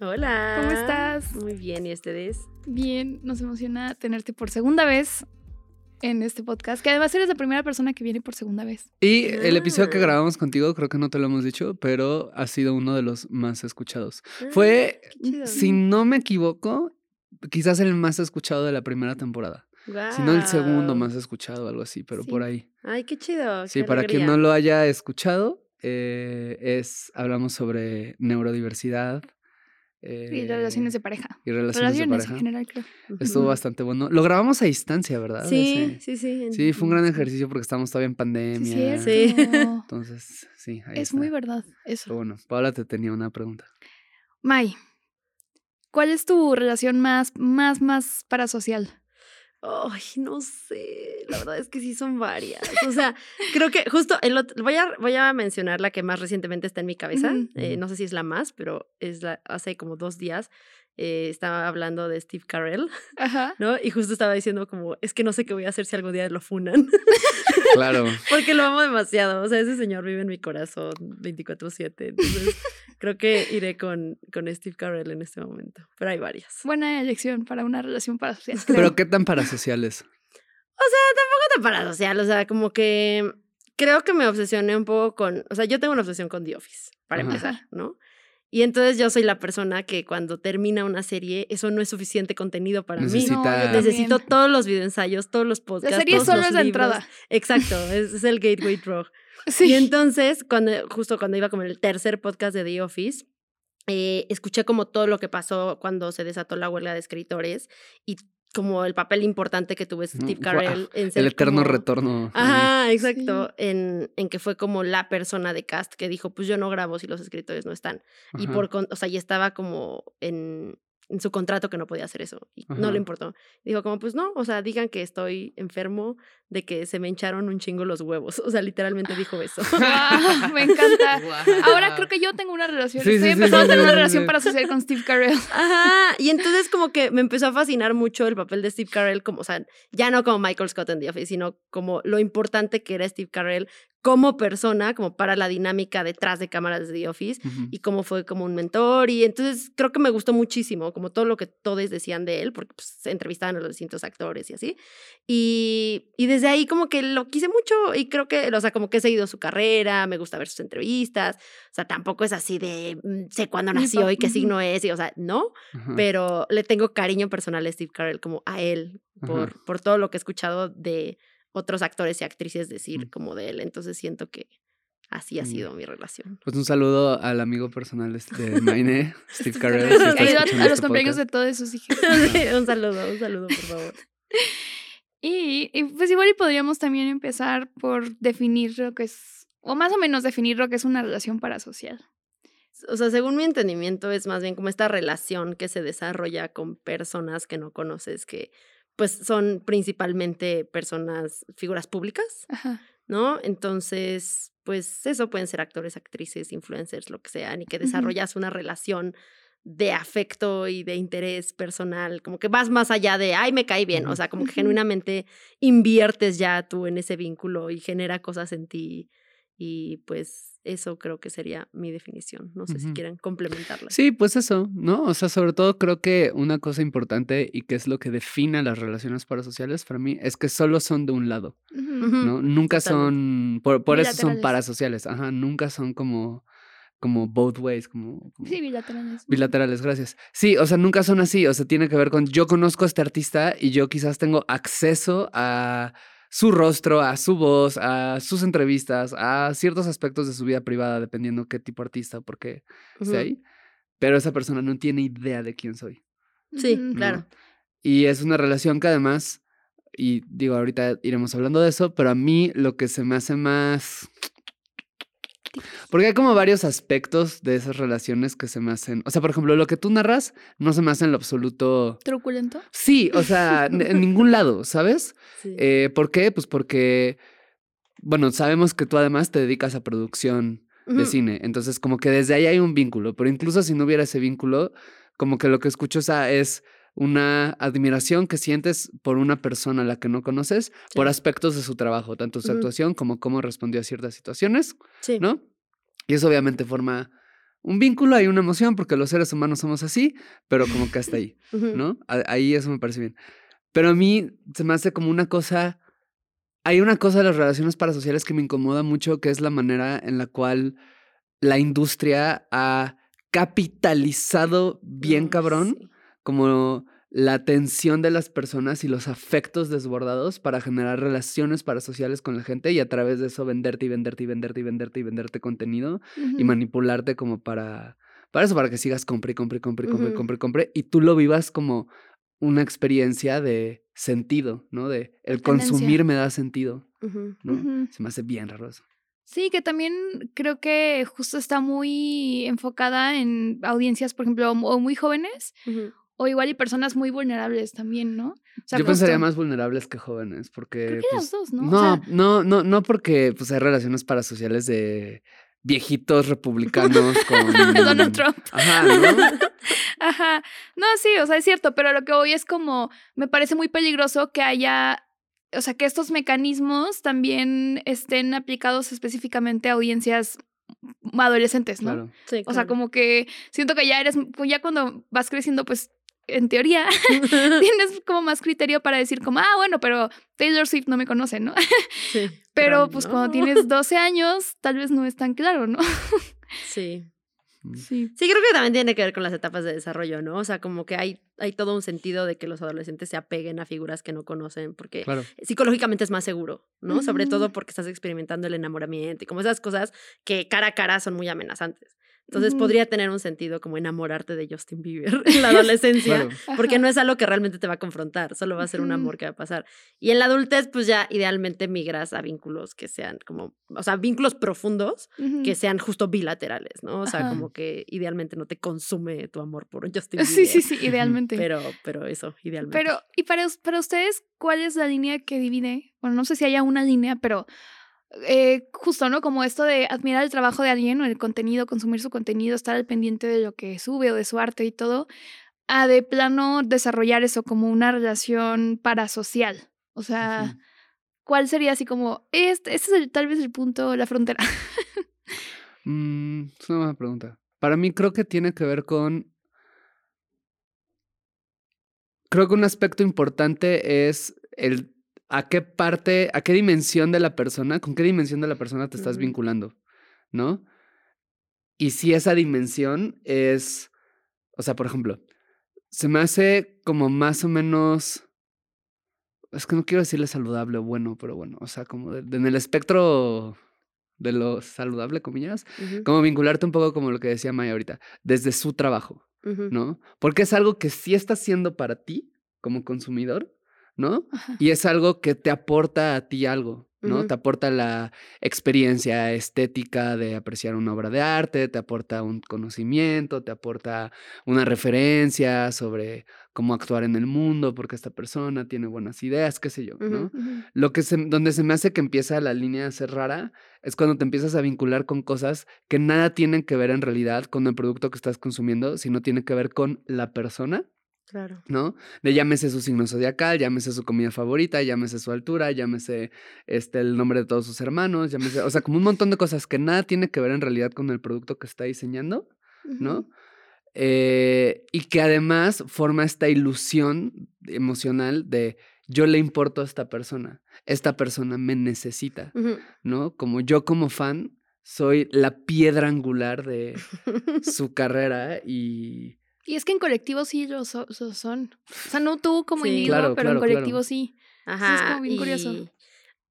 Hola. ¿Cómo estás? Muy bien, ¿y ustedes? bien, nos emociona tenerte por segunda vez en este podcast, que además eres la primera persona que viene por segunda vez. Y el episodio que Ah. grabamos contigo, creo que no te lo hemos dicho, pero ha sido uno de los más escuchados. Fue, Ah, chido. si no me equivoco, quizás el más escuchado de la primera temporada. Si no el segundo más escuchado, algo así, pero Sí. por ahí. Ay, qué chido. Sí, qué para quien no lo haya escuchado, eh, es hablamos sobre neurodiversidad. Y relaciones de pareja. y relaciones, Relaciones de en pareja. general, creo. Estuvo bastante bueno. Lo grabamos a distancia, ¿verdad? Sí, sí, sí. en- Sí, fue un gran sí. ejercicio porque estamos todavía en Sí, pandemia. cierto. Sí. Entonces, sí, ahí Es está. muy verdad Pero eso. bueno, Paola te tenía una pregunta. Mai, ¿cuál es tu relación más, más, más parasocial? Ay, no sé. La verdad es que sí son varias. O sea, creo que justo el otro, voy a, voy a mencionar la que más recientemente está en mi cabeza. Eh, no sé si es la más, pero es la, hace como dos días eh, estaba hablando de Steve Carell, Ajá. ¿no? Y justo estaba diciendo como, es que no sé qué voy a hacer si algún día lo funan. Claro. Porque lo amo demasiado. O sea, ese señor vive en mi corazón 24-7. Entonces, creo que iré con, con Steve Carell en este momento. Pero hay varias. Buena elección para una relación parasocial. Pero creo. qué tan parasociales. No tan parasocial, o sea, como que creo que me obsesioné un poco con. O sea, yo tengo una obsesión con The Office, para Ajá. empezar, ¿no? Y entonces yo soy la persona que cuando termina una serie, eso no es suficiente contenido para Necesita- No, yo también. mí. Necesito todos los videoensayos, todos los podcasts. La serie todos solo los es la libros. entrada. Exacto, es, es el gateway drug. Y entonces, cuando, justo cuando iba como en el tercer podcast de The Office, eh, escuché como todo lo que pasó cuando se desató la huelga de escritores y como el papel importante que tuvo Steve Guau, Carell en ser El eterno como- retorno. Ajá, exacto. En, en que fue como la persona de cast que dijo, pues yo no grabo si los escritores no están. Y por, o sea, y estaba como en, en su contrato que no podía hacer eso. Y no le importó. Dijo como, pues no, o sea, digan que estoy enfermo de que se me hincharon un chingo los huevos. O sea, literalmente dijo eso. Guau, me encanta. Ahora creo que yo tengo una relación. Sí, Estoy sí, empezando sí, a tener sí, una sí, relación sí. parasocial con Steve Carell. Ajá. Y entonces como que me empezó a fascinar mucho el papel de Steve Carell, como, o sea, ya no como Michael Scott en The Office, sino como lo importante que era Steve Carell como persona, como para la dinámica detrás de cámaras de The Office Ujú. y cómo fue como un mentor. Y entonces creo que me gustó muchísimo, como todo lo que todos decían de él, porque pues, se entrevistaban a los distintos actores y así. Y, y desde ahí como que lo quise mucho y creo que, o sea, como que he seguido su carrera, me gusta ver sus entrevistas. O sea, tampoco es así de mm, sé cuándo nació y qué signo es, y, o sea, no, Ajá. pero le tengo cariño personal a Steve Carell, como a él, por, Ajá. por todo lo que he escuchado de otros actores y actrices decir Mm. como de él. Entonces siento que así ha Mm. sido mi relación. Pues un saludo al amigo personal este de Maine, Steve Carell. Si a- los este cumpleaños de todos sus hijos. un saludo, un saludo, por favor. Y, y, pues igual y podríamos también empezar por definir lo que es, o más o menos definir lo que es una relación parasocial. O sea, según mi entendimiento, es más bien como esta relación que se desarrolla con personas que no conoces, que pues son principalmente personas, figuras públicas, Ajá. ¿no? Entonces, pues eso pueden ser actores, actrices, influencers, lo que sean, y que desarrollas una relación de afecto y de interés personal, como que vas más allá de, ay, me cae bien, o sea, como que genuinamente inviertes ya tú en ese vínculo y genera cosas en ti. Y pues eso creo que sería mi definición. No sé si Ujú. quieren complementarla. Sí, pues eso, ¿no? O sea, sobre todo creo que una cosa importante y que es lo que define las relaciones parasociales para mí es que solo son de un lado. ¿no? Nunca totalmente. son, por, por eso son parasociales, ajá, nunca son como, como both ways, como, como Sí, bilaterales. bilaterales, gracias. Sí, o sea, nunca son así, o sea, tiene que ver con yo conozco a este artista y yo quizás tengo acceso a su rostro, a su voz, a sus entrevistas, a ciertos aspectos de su vida privada, dependiendo qué tipo de artista, por qué Ujú. ahí. Pero esa persona no tiene idea de quién soy. Sí, claro. Y es una relación que además, y digo, ahorita iremos hablando de eso, pero a mí lo que se me hace más Porque hay como varios aspectos de esas relaciones que se me hacen. O sea, por ejemplo, lo que tú narras no se me hace en lo absoluto. ¿Truculento? Sí, o sea, en ningún lado, ¿sabes? Sí. Eh, ¿Por qué? Pues porque, bueno, sabemos que tú además te dedicas a producción de cine. Entonces, como que desde ahí hay un vínculo. Pero incluso si no hubiera ese vínculo, como que lo que escucho o sea, es una admiración que sientes por una persona a la que no conoces, por aspectos de su trabajo, tanto su actuación como cómo respondió a ciertas situaciones, Sí. ¿no? Y eso obviamente forma un vínculo, hay una emoción, porque los seres humanos somos así, pero como que hasta ahí. ¿no? Ahí eso me parece bien. Pero a mí se me hace como una cosa, hay una cosa de las relaciones parasociales que me incomoda mucho, que es la manera en la cual la industria ha capitalizado bien cabrón sí. Como la atención de las personas y los afectos desbordados para generar relaciones parasociales con la gente y a través de eso venderte y venderte y venderte y venderte y venderte contenido y manipularte como para para eso para que sigas compre y compre y compre y compre y Ujú. compre compre y tú lo vivas como una experiencia de sentido, ¿no? De el consumir me da sentido. ¿no? Se me hace bien raro eso. Sí, que también creo que justo está muy enfocada en audiencias, por ejemplo, o muy jóvenes. O igual y personas muy vulnerables también, ¿no? O sea, Yo pensaría más vulnerables que jóvenes porque Creo que pues, las dos, ¿no? O No, sea- no, no, no porque pues hay relaciones parasociales de viejitos republicanos con Donald Trump. Ajá, ¿no? Ajá. No, sí, o sea, es cierto, pero lo que hoy es como, me parece muy peligroso que haya, o sea, que estos mecanismos también estén aplicados específicamente a audiencias adolescentes, ¿no? Claro. Sí, O sea, como que siento que ya eres, ya cuando vas creciendo, pues en teoría tienes como más criterio para decir como, ah, bueno, pero Taylor Swift no me conoce, ¿no? Sí, Pero pues cuando tienes 12 años, tal vez no es tan claro, ¿no? Sí. Sí. Sí, creo que también tiene que ver con las etapas de desarrollo, ¿no? O sea, como que hay, hay todo un sentido de que los adolescentes se apeguen a figuras que no conocen, porque Claro. psicológicamente es más seguro, ¿no? Sobre todo porque estás experimentando el enamoramiento y como esas cosas que cara a cara son muy amenazantes. Entonces podría tener un sentido como enamorarte de Justin Bieber en la adolescencia. Claro. Porque Ajá. no es algo que realmente te va a confrontar, solo va a ser un amor que va a pasar. Y en la adultez, pues ya idealmente migras a vínculos que sean como, o sea, vínculos profundos que sean justo bilaterales, ¿no? O sea, Ajá. como que idealmente no te consume tu amor por Justin Bieber. Sí, sí, sí, idealmente. Pero, pero eso, idealmente. Pero, y para ustedes, ¿cuál es la línea que divide? Bueno, no sé si haya una línea, pero eh, justo, ¿no? Como esto de admirar el trabajo de alguien o el contenido, consumir su contenido, estar al pendiente de lo que sube o de su arte y todo, a de plano desarrollar eso como una relación parasocial. O sea. ¿cuál sería así como, este, este es el- tal vez el punto, la frontera? Mm, es una buena pregunta. Para mí creo que tiene que ver con. Creo que un aspecto importante es el a qué parte, a qué dimensión de la persona, con qué dimensión de la persona te estás vinculando, ¿no? Y si esa dimensión es, o sea, por ejemplo, se me hace como más o menos, es que no quiero decirle saludable o bueno, pero bueno, o sea, como de- de- en el espectro de lo saludable, comillas, como vincularte un poco como lo que decía Maya ahorita, desde su trabajo. ¿no? Porque es algo que sí está haciendo para ti como consumidor, ¿no? Ajá. Y es algo que te aporta a ti algo, ¿no? Te aporta la experiencia estética de apreciar una obra de arte, te aporta un conocimiento, te aporta una referencia sobre cómo actuar en el mundo, porque esta persona tiene buenas ideas, qué sé yo, ¿no? Lo que se, donde se me hace que empieza la línea a ser rara es cuando te empiezas a vincular con cosas que nada tienen que ver en realidad con el producto que estás consumiendo, sino tiene que ver con la persona, Claro. ¿no? De llámese su signo zodiacal, llámese su comida favorita, llámese su altura, llámese este, el nombre de todos sus hermanos, llámese, o sea, como un montón de cosas que nada tiene que ver en realidad con el producto que está diseñando, ¿no? Eh, y que además forma esta ilusión emocional de yo le importo a esta persona, esta persona me necesita. ¿no? Como yo como fan soy la piedra angular de su carrera y Y es que en colectivo sí lo, so- so- son. O sea, no tú como Sí. individuo, Claro, pero en claro. colectivo sí. Ajá. como bien curioso.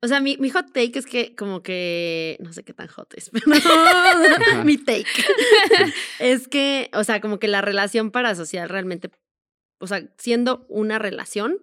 O sea, mi, mi hot take es que como que, no sé qué tan hot es, pero mi take es que, o sea, como que la relación parasocial realmente, o sea, siendo una relación,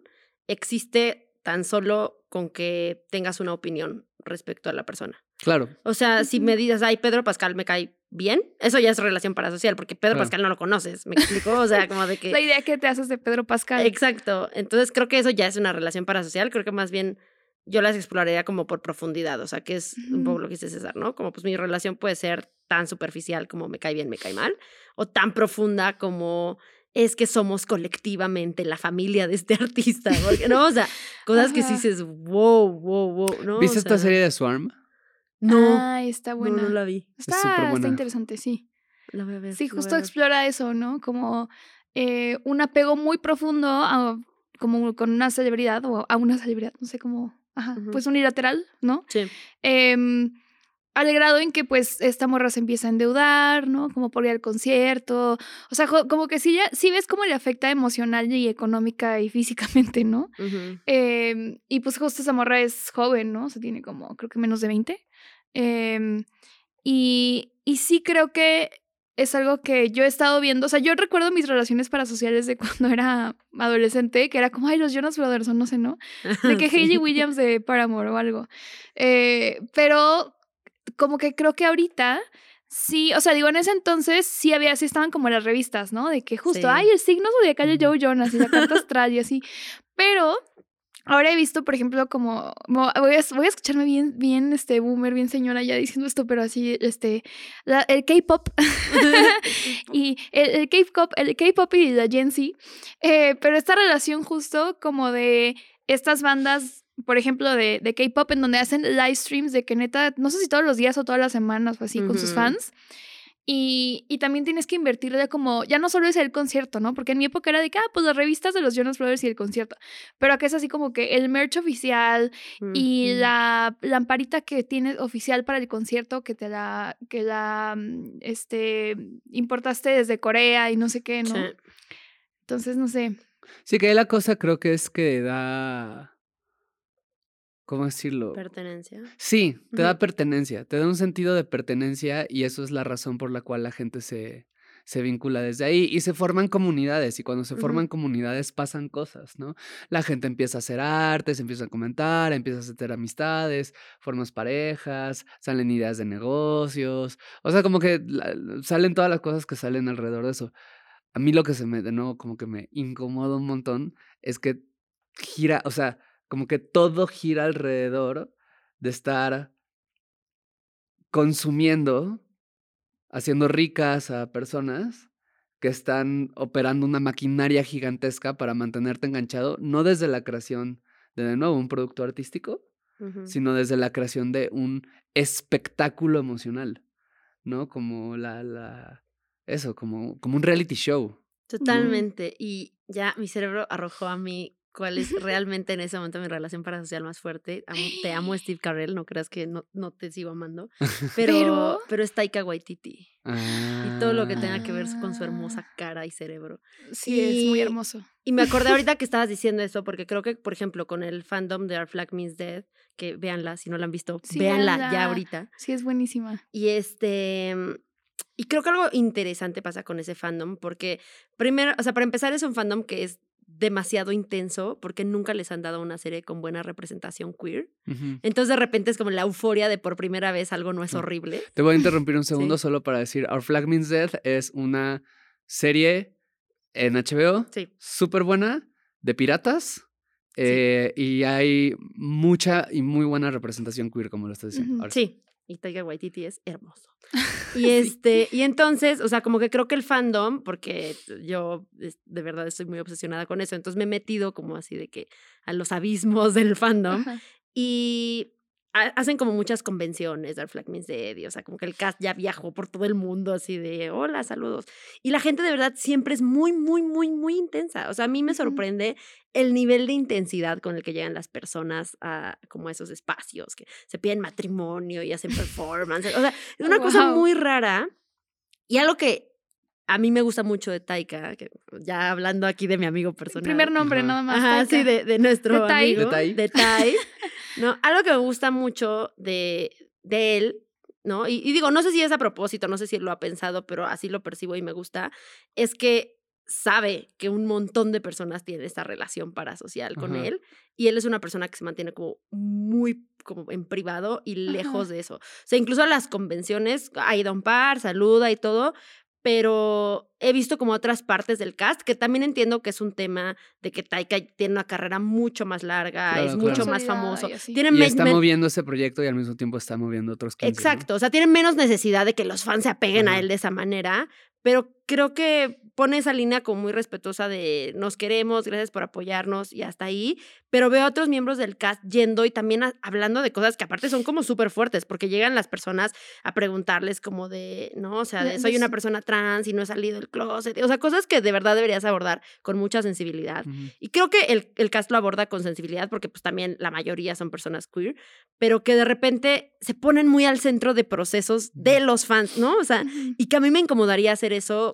existe tan solo con que tengas una opinión respecto a la persona. Claro. O sea, si me dices, ay, Pedro Pascal me cae bien, eso ya es relación parasocial, porque Pedro Claro. Pascal no lo conoces, ¿me explico? O sea, como de que... La idea que te haces de Pedro Pascal. Exacto. Entonces creo que eso ya es una relación parasocial. Creo que más bien yo las exploraría como por profundidad. O sea, que es un poco lo que dice César, ¿no? Como pues mi relación puede ser tan superficial como me cae bien, me cae mal, o tan profunda como es que somos colectivamente la familia de este artista, porque, ¿no? O sea, cosas que sí dices, wow, wow, wow, ¿no? ¿Viste O esta serie de Swarm? No, Ah, está no, buena. no la vi. Está, superbuena. está interesante, sí. La voy a ver. Sí, justo explora eso, ¿no? Como eh, un apego muy profundo a, como con una celebridad o a una celebridad, no sé cómo, ajá, pues unilateral, ¿no? Sí. Em, al grado en que pues esta morra se empieza a endeudar, ¿no? Como por ir al concierto. O sea, como que sí, ya, sí ves cómo le afecta emocional y económica y físicamente, ¿no? Em, y pues justo esa morra es joven, ¿no? O sea, tiene como, creo que menos de 20. Em, y, y sí creo que es algo que yo he estado viendo. O sea, yo recuerdo mis relaciones parasociales de cuando era adolescente, que era como, ay, los Jonas Brothers o no sé, ¿no? De que. Hayley Williams de Paramore o algo. Eh, pero como que creo que ahorita sí, o sea, digo, en ese entonces sí había, sí estaban como las revistas, ¿no? De que justo, Sí. ay, el signo zodiacal de. Joe Jonas y la carta astral y así. Pero ahora he visto, por ejemplo, como, mo- voy a, voy a escucharme bien, bien, este, boomer, bien señora ya diciendo esto, pero así, este, la- el K-pop y el, K-pop, el K-pop y la Gen Z, eh, pero esta relación justo como de estas bandas, por ejemplo, de, de K-pop en donde hacen live streams de que neta, no sé si todos los días o todas las semanas o así con sus fans. Y, y también tienes que invertirle como, ya no solo es el concierto, ¿no? Porque en mi época era de que, ah, pues las revistas de los Jonas Brothers y el concierto. Pero acá es así como que el merch oficial y la lamparita que tienes oficial para el concierto que te la, que la, mm, este, importaste desde Corea y no sé qué, ¿no? Sí. Entonces, no sé. Sí, que la cosa creo que es que da. ¿Cómo decirlo? Pertenencia. Sí, te da pertenencia, te da un sentido de pertenencia y eso es la razón por la cual la gente se, se vincula desde ahí y se forman comunidades y cuando se forman comunidades pasan cosas, ¿no? La gente empieza a hacer arte, se empieza a comentar, empiezas a hacer amistades, formas parejas, salen ideas de negocios, o sea, como que la- salen todas las cosas que salen alrededor de eso. A mí lo que se me, de nuevo, como que me incomoda un montón es que gira, o sea, como que todo gira alrededor de estar consumiendo, haciendo ricas a personas que están operando una maquinaria gigantesca para mantenerte enganchado, no desde la creación de, de nuevo, un producto artístico, sino desde la creación de un espectáculo emocional, ¿no? Como la, la, eso, como, como un reality show. Totalmente. Y ya mi cerebro arrojó a mí cuál es realmente en ese momento mi relación parasocial más fuerte. Amo- te amo, Steve Carell, no creas que no, no te sigo amando. Pero, Pero- pero es Taika Waititi. Y todo lo que tenga que ver con su Ah. hermosa cara y cerebro. Sí, es muy hermoso. Y me acordé ahorita que estabas diciendo eso, porque creo que, por ejemplo, con el fandom de Our Flag Means Dead, que véanla, si no la han visto, Sí, véanla ya ahorita. Sí, es buenísima. Y este. Y creo que algo interesante pasa con ese fandom, porque primero, o sea, para empezar, es un fandom que es demasiado intenso, porque nunca les han dado una serie con buena representación queer. Entonces, de repente es como la euforia de por primera vez algo no es Sí. horrible. Te voy a interrumpir un segundo Sí. solo para decir, Our Flag Means Death es una serie en HBO Sí. súper buena de piratas eh, y hay mucha y muy buena representación queer, como lo estás diciendo. Ahora Sí. Y Taika Waititi es hermoso. Y este, y entonces, o sea, como que creo que el fandom, porque yo de verdad estoy muy obsesionada con eso, entonces me he metido como así de que a los abismos del fandom. Ajá. Y hacen como muchas convenciones, Dark Flag Means Dead, y, o sea, como que el cast ya viajó por todo el mundo así de, hola, saludos. Y la gente de verdad siempre es muy, muy, muy, muy intensa. O sea, a mí me sorprende el nivel de intensidad con el que llegan las personas a como a esos espacios, que se piden matrimonio y hacen performance. O sea, es una cosa muy rara. Y algo que a mí me gusta mucho de Taika, que ya hablando aquí de mi amigo personal. Primer nombre, Ajá. nada más. Ajá, sí, Taika. de, de nuestro De amigo. De Tai. De Tai. ¿no? Algo que me gusta mucho de, de él, ¿no? Y, y digo, no sé si es a propósito, no sé si lo ha pensado, pero así lo percibo y me gusta, es que sabe que un montón de personas tienen esta relación parasocial con Ajá. él y él es una persona que se mantiene como muy como en privado y lejos de eso. O sea, incluso a las convenciones ha ido a un par, saluda y todo, pero he visto como otras partes del cast que también entiendo que es un tema de que Taika tiene una carrera mucho más larga, Claro, es claro. mucho más famoso. y. Tiene Y está moviendo ese proyecto y al mismo tiempo está moviendo otros 15, ¿no? Exacto, o sea, tiene menos necesidad de que los fans se apeguen a él de esa manera, pero creo que pone esa línea como muy respetuosa de nos queremos, gracias por apoyarnos y hasta ahí, pero veo a otros miembros del cast yendo y también a- hablando de cosas que aparte son como súper fuertes, porque llegan las personas a preguntarles como de, no, o sea, De- soy una persona trans y no he salido del closet, o sea, cosas que de verdad deberías abordar con mucha sensibilidad. Ujú. Y creo que el, el cast lo aborda con sensibilidad porque pues también la mayoría son personas queer, pero que de repente se ponen muy al centro de procesos de los fans, ¿no? O sea, y que a mí me incomodaría hacer eso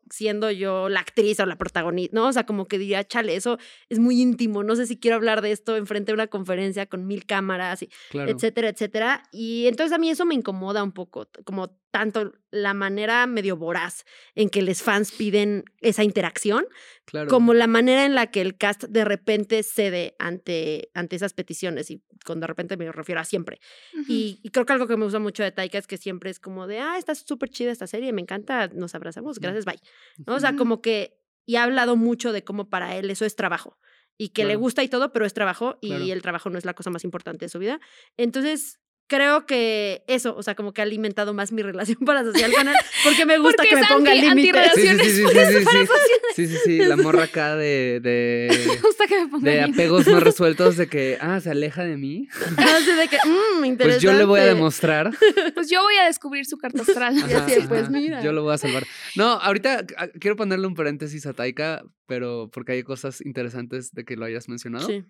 siendo yo la actriz o la protagonista, ¿no? O sea, como que diría, chale, eso es muy íntimo, no sé si quiero hablar de esto enfrente de una conferencia con mil cámaras, y Claro. etcétera, etcétera. Y entonces a mí eso me incomoda un poco, como tanto la manera medio voraz en que los fans piden esa interacción, claro. como la manera en la que el cast de repente cede ante, ante esas peticiones. Y con de repente me refiero a siempre. Y, y creo que algo que me gusta mucho de Taika es que siempre es como de, ah, está súper chida esta serie, me encanta, nos abrazamos, gracias, bye. ¿No? O sea, como que, y ha hablado mucho de cómo para él eso es trabajo. Y que le gusta y todo, pero es trabajo Claro. y el trabajo no es la cosa más importante de su vida. Entonces, creo que eso, o sea, como que ha alimentado más mi relación parasocial con él, porque me gusta Porque que me ponga límites. Sí, sí, sí, sí, sí, sí, sí. Para Sí, sí, sí, la morra acá de, de, Me gusta que me pongan de apegos no resueltos de que, ah, se aleja de mí. Así de que, mmm, interesante. Pues yo le voy a demostrar. Pues yo voy a descubrir su carta astral. Ajá, así, pues, ajá, mira. Yo lo voy a salvar. No, ahorita ah, quiero ponerle un paréntesis a Taika, pero porque hay cosas interesantes de que lo hayas mencionado. Sí.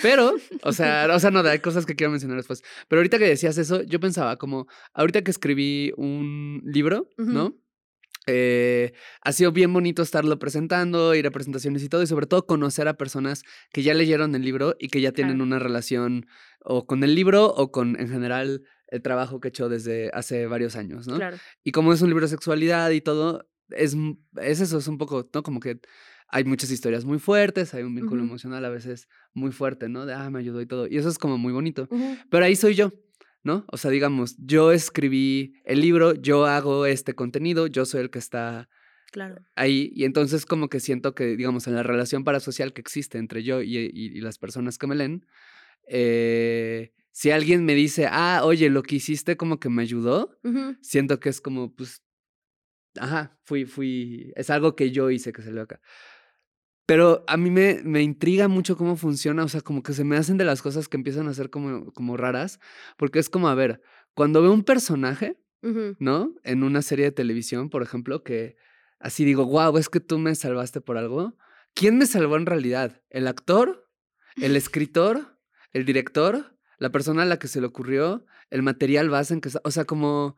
Pero, o sea, o sea, no, hay cosas que quiero mencionar después. Pero ahorita que decías eso, yo pensaba como, ahorita que escribí un libro, ¿no? Eh, ha sido bien bonito estarlo presentando, ir a presentaciones y todo, y sobre todo conocer a personas que ya leyeron el libro y que ya tienen una relación o con el libro o con, en general, el trabajo que he hecho desde hace varios años, ¿no? Claro. Y como es un libro de sexualidad y todo, es, es eso, es un poco, ¿no? Como que hay muchas historias muy fuertes, hay un vínculo emocional a veces muy fuerte, ¿no? De, ah, me ayudó y todo. Y eso es como muy bonito. Pero ahí soy yo, ¿no? O sea, digamos, yo escribí el libro, yo hago este contenido, yo soy el que está Claro. ahí. Y entonces como que siento que, digamos, en la relación parasocial que existe entre yo y, y- y las personas que me leen, eh, si alguien me dice, ah, oye, lo que hiciste como que me ayudó, siento que es como, pues, ajá, fui, fui, es algo que yo hice que salió acá. Pero a mí me, me intriga mucho cómo funciona, o sea, como que se me hacen de las cosas que empiezan a ser como, como raras, porque es como, a ver, cuando veo un personaje. ¿no? En una serie de televisión, por ejemplo, que así digo, wow, es que tú me salvaste por algo. ¿Quién me salvó en realidad? ¿El actor? ¿El escritor? ¿El director? ¿La persona a la que se le ocurrió? ¿El material base en que? O sea, como,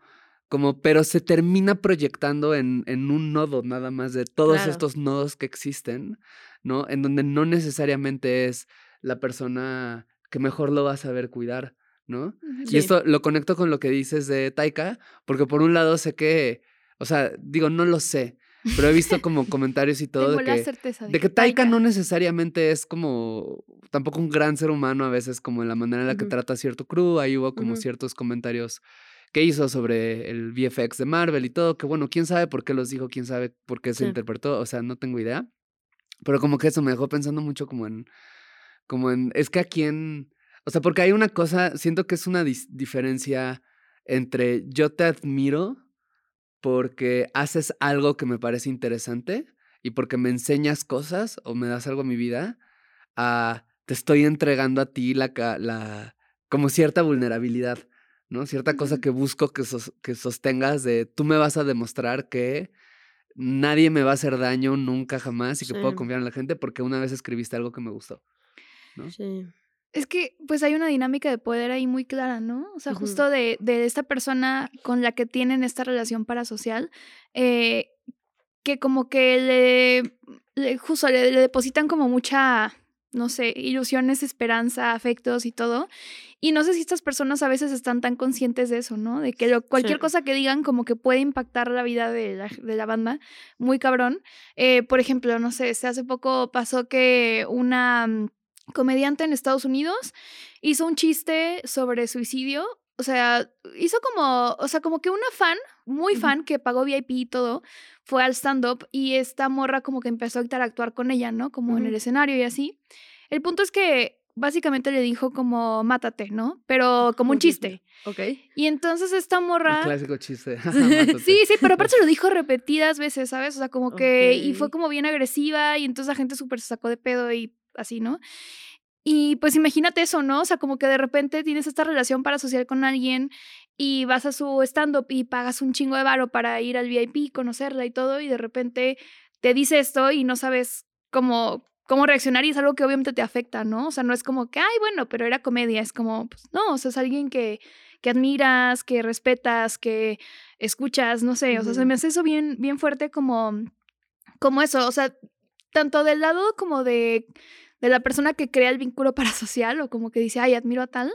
como, pero se termina proyectando en, en un nodo nada más de todos Claro. estos nodos que existen, ¿no? En donde no necesariamente es la persona que mejor lo va a saber cuidar, ¿no? Y esto lo conecto con lo que dices de Taika, porque por un lado sé que, o sea, digo, no lo sé, pero he visto como comentarios y todo Tengo de la que, certeza de que Taika no necesariamente es como, tampoco un gran ser humano a veces, como en la manera en la que trata a cierto crew, ahí hubo como ciertos comentarios que hizo sobre el VFX de Marvel y todo, que bueno, quién sabe por qué los dijo, quién sabe por qué se Sí. interpretó, o sea, no tengo idea, pero como que eso me dejó pensando mucho como en, como en, es que a quién, o sea, porque hay una cosa, siento que es una diferencia entre yo te admiro porque haces algo que me parece interesante y porque me enseñas cosas o me das algo a mi vida, a te estoy entregando a ti la, la como cierta vulnerabilidad, ¿no? Cierta cosa que busco que, sos- que sostengas de tú me vas a demostrar que nadie me va a hacer daño nunca jamás y que puedo confiar en la gente porque una vez escribiste algo que me gustó. ¿no? Sí. Es que pues hay una dinámica de poder ahí muy clara, ¿no? O sea, justo de, de esta persona con la que tienen esta relación parasocial, eh, que como que le, le- justo le, le depositan como mucha no sé, ilusiones, esperanza, afectos y todo. Y no sé si estas personas a veces están tan conscientes de eso, ¿no? De que lo, cualquier Sí. cosa que digan como que puede impactar la vida de la, de la banda, muy cabrón. Eh, por ejemplo, no sé, hace poco pasó que una mm, comediante en Estados Unidos hizo un chiste sobre suicidio. O sea, hizo como, o sea, como que una fan, muy fan, que pagó VIP y todo, fue al stand-up y esta morra como que empezó a interactuar con ella, ¿no? Como en el escenario y así. El punto es que básicamente le dijo como, mátate, ¿no? Pero como un chiste. Ok. Y entonces esta El morra... clásico chiste. Sí, sí, pero aparte se lo dijo repetidas veces, ¿sabes? O sea, como que... Y fue como bien agresiva y entonces la gente súper se sacó de pedo y así, ¿no? Y pues imagínate eso, ¿no? O sea, como que de repente tienes esta relación para asociar con alguien y vas a su stand-up y pagas un chingo de varo para ir al VIP, conocerla y todo, y de repente te dice esto y no sabes cómo, cómo reaccionar y es algo que obviamente te afecta, ¿no? O sea, no es como que, ay, bueno, pero era comedia, es como, pues no, o sea, es alguien que, que admiras, que respetas, que escuchas, no sé, o sea, se me hace eso bien, bien fuerte como, como eso, o sea, tanto del lado como de, de la persona que crea el vínculo parasocial o como que dice, ay, admiro a tal,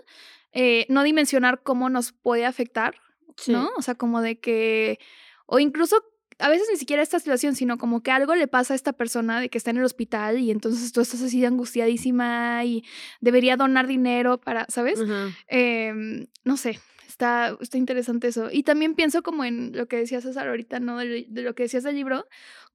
eh, no dimensionar cómo nos puede afectar, Sí. ¿no? O sea, como de que, o incluso a veces ni siquiera esta situación, sino como que algo le pasa a esta persona de que está en el hospital y entonces tú estás así de angustiadísima y debería donar dinero para, ¿sabes? Em, no sé, está, está interesante eso. Y también pienso como en lo que decía César ahorita, ¿no? De, de lo que decías del libro,